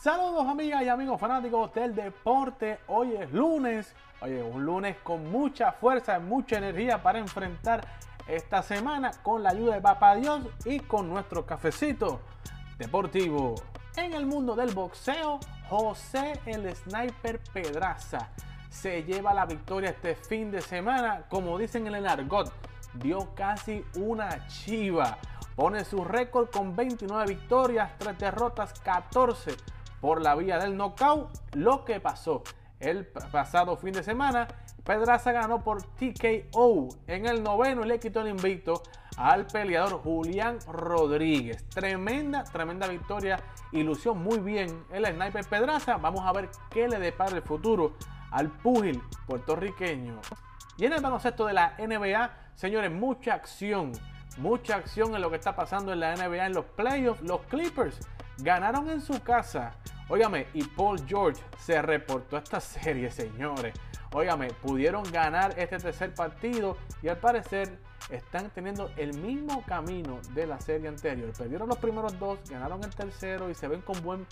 Saludos amigas y amigos fanáticos del deporte. Hoy es lunes. Oye, un lunes con mucha fuerza y mucha energía para enfrentar esta semana con la ayuda de Papá Dios y con nuestro cafecito deportivo. En el mundo del boxeo, José el Sniper Pedraza se lleva la victoria este fin de semana. Como dicen en el argot, dio casi una chiva. Pone su récord con 29 victorias, 3 derrotas, 14 por la vía del knockout. Lo que pasó el pasado fin de semana, Pedraza ganó por TKO en el noveno y le quitó el invicto al peleador Julián Rodríguez. Tremenda, tremenda victoria. Ilusió muy bien el sniper Pedraza. Vamos a ver qué le depara el futuro al púgil puertorriqueño. Y en el baloncesto de la NBA, señores, mucha acción. Mucha acción en lo que está pasando en la NBA en los playoffs. Los Clippers ganaron en su casa. Óigame, y Paul George se reportó esta serie, señores. Óigame, pudieron ganar este tercer partido y al parecer están teniendo el mismo camino de la serie anterior. Perdieron los primeros dos, ganaron el tercero y se ven con buen,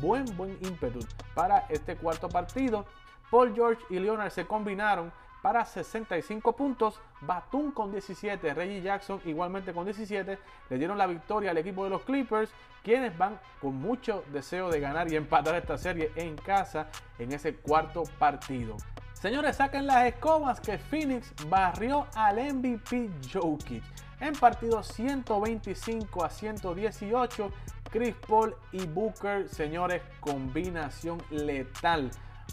buen, buen ímpetu para este cuarto partido. Paul George y Leonard se combinaron para 65 puntos. Batum con 17, Reggie Jackson igualmente con 17. Le dieron la victoria al equipo de los Clippers, quienes van con mucho deseo de ganar y empatar esta serie en casa en ese cuarto partido. Señores, saquen las escobas que Phoenix barrió al MVP Jokic. En partido 125 a 118, Chris Paul y Booker, señores, combinación letal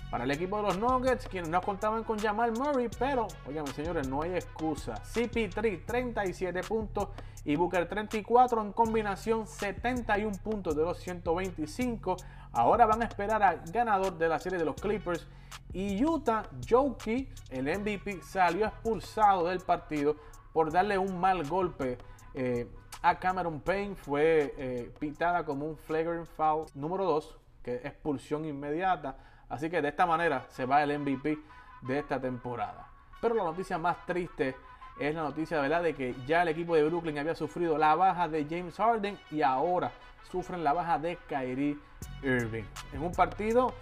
para el equipo de los Nuggets, quienes no contaban con Jamal Murray, pero, oigan, señores, no hay excusa. CP3, 37 puntos y Booker 34 en combinación, 71 puntos de los 125. Ahora van a esperar al ganador de la serie de los Clippers. Y Utah, Jokic, el MVP, salió expulsado del partido por darle un mal golpe eh, a Cameron Payne. Fue eh, pitada como un flagrant foul número 2, que es expulsión inmediata. Así que de esta manera se va el MVP de esta temporada. Pero la noticia más triste es la noticia ¿verdad? de que ya el equipo de Brooklyn había sufrido la baja de James Harden y ahora sufren la baja de Kyrie Irving. En un partido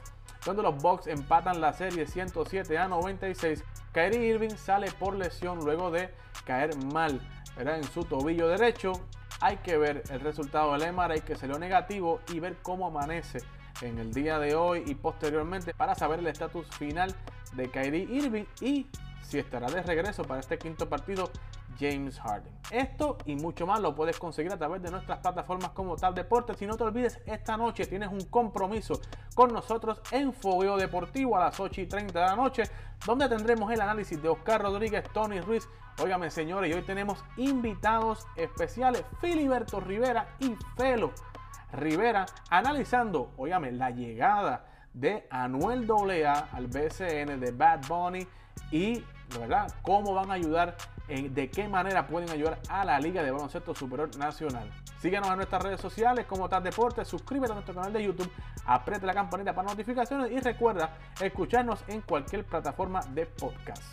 donde los Bucks empatan la serie 107 a 96, Kyrie Irving sale por lesión luego de caer mal en su tobillo derecho. Hay que ver el resultado del MRI que salió negativo y ver cómo amanece en el día de hoy y posteriormente para saber el estatus final de Kyrie Irving y si estará de regreso para este quinto partido James Harden. Esto y mucho más lo puedes conseguir a través de nuestras plataformas como Tal Deportes. Si no te olvides, esta noche tienes un compromiso con nosotros en Fogueo Deportivo a las 8 y 30 de la noche, donde tendremos el análisis de Oscar Rodríguez, Tony Ruiz. Óigame, señores, y hoy tenemos invitados especiales, Filiberto Rivera y Felo Rivera analizando, óigame, la llegada de Anuel AA al BCN de Bad Bunny y, verdad, cómo van a ayudar, de qué manera pueden ayudar a la Liga de Baloncesto Superior Nacional. Síguenos en nuestras redes sociales como Tal Deportes, suscríbete a nuestro canal de YouTube, apriete la campanita para notificaciones y recuerda escucharnos en cualquier plataforma de podcast.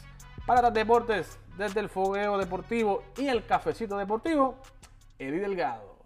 Para Tal Deportes, desde el fogueo deportivo y el cafecito deportivo, Eddie Delgado.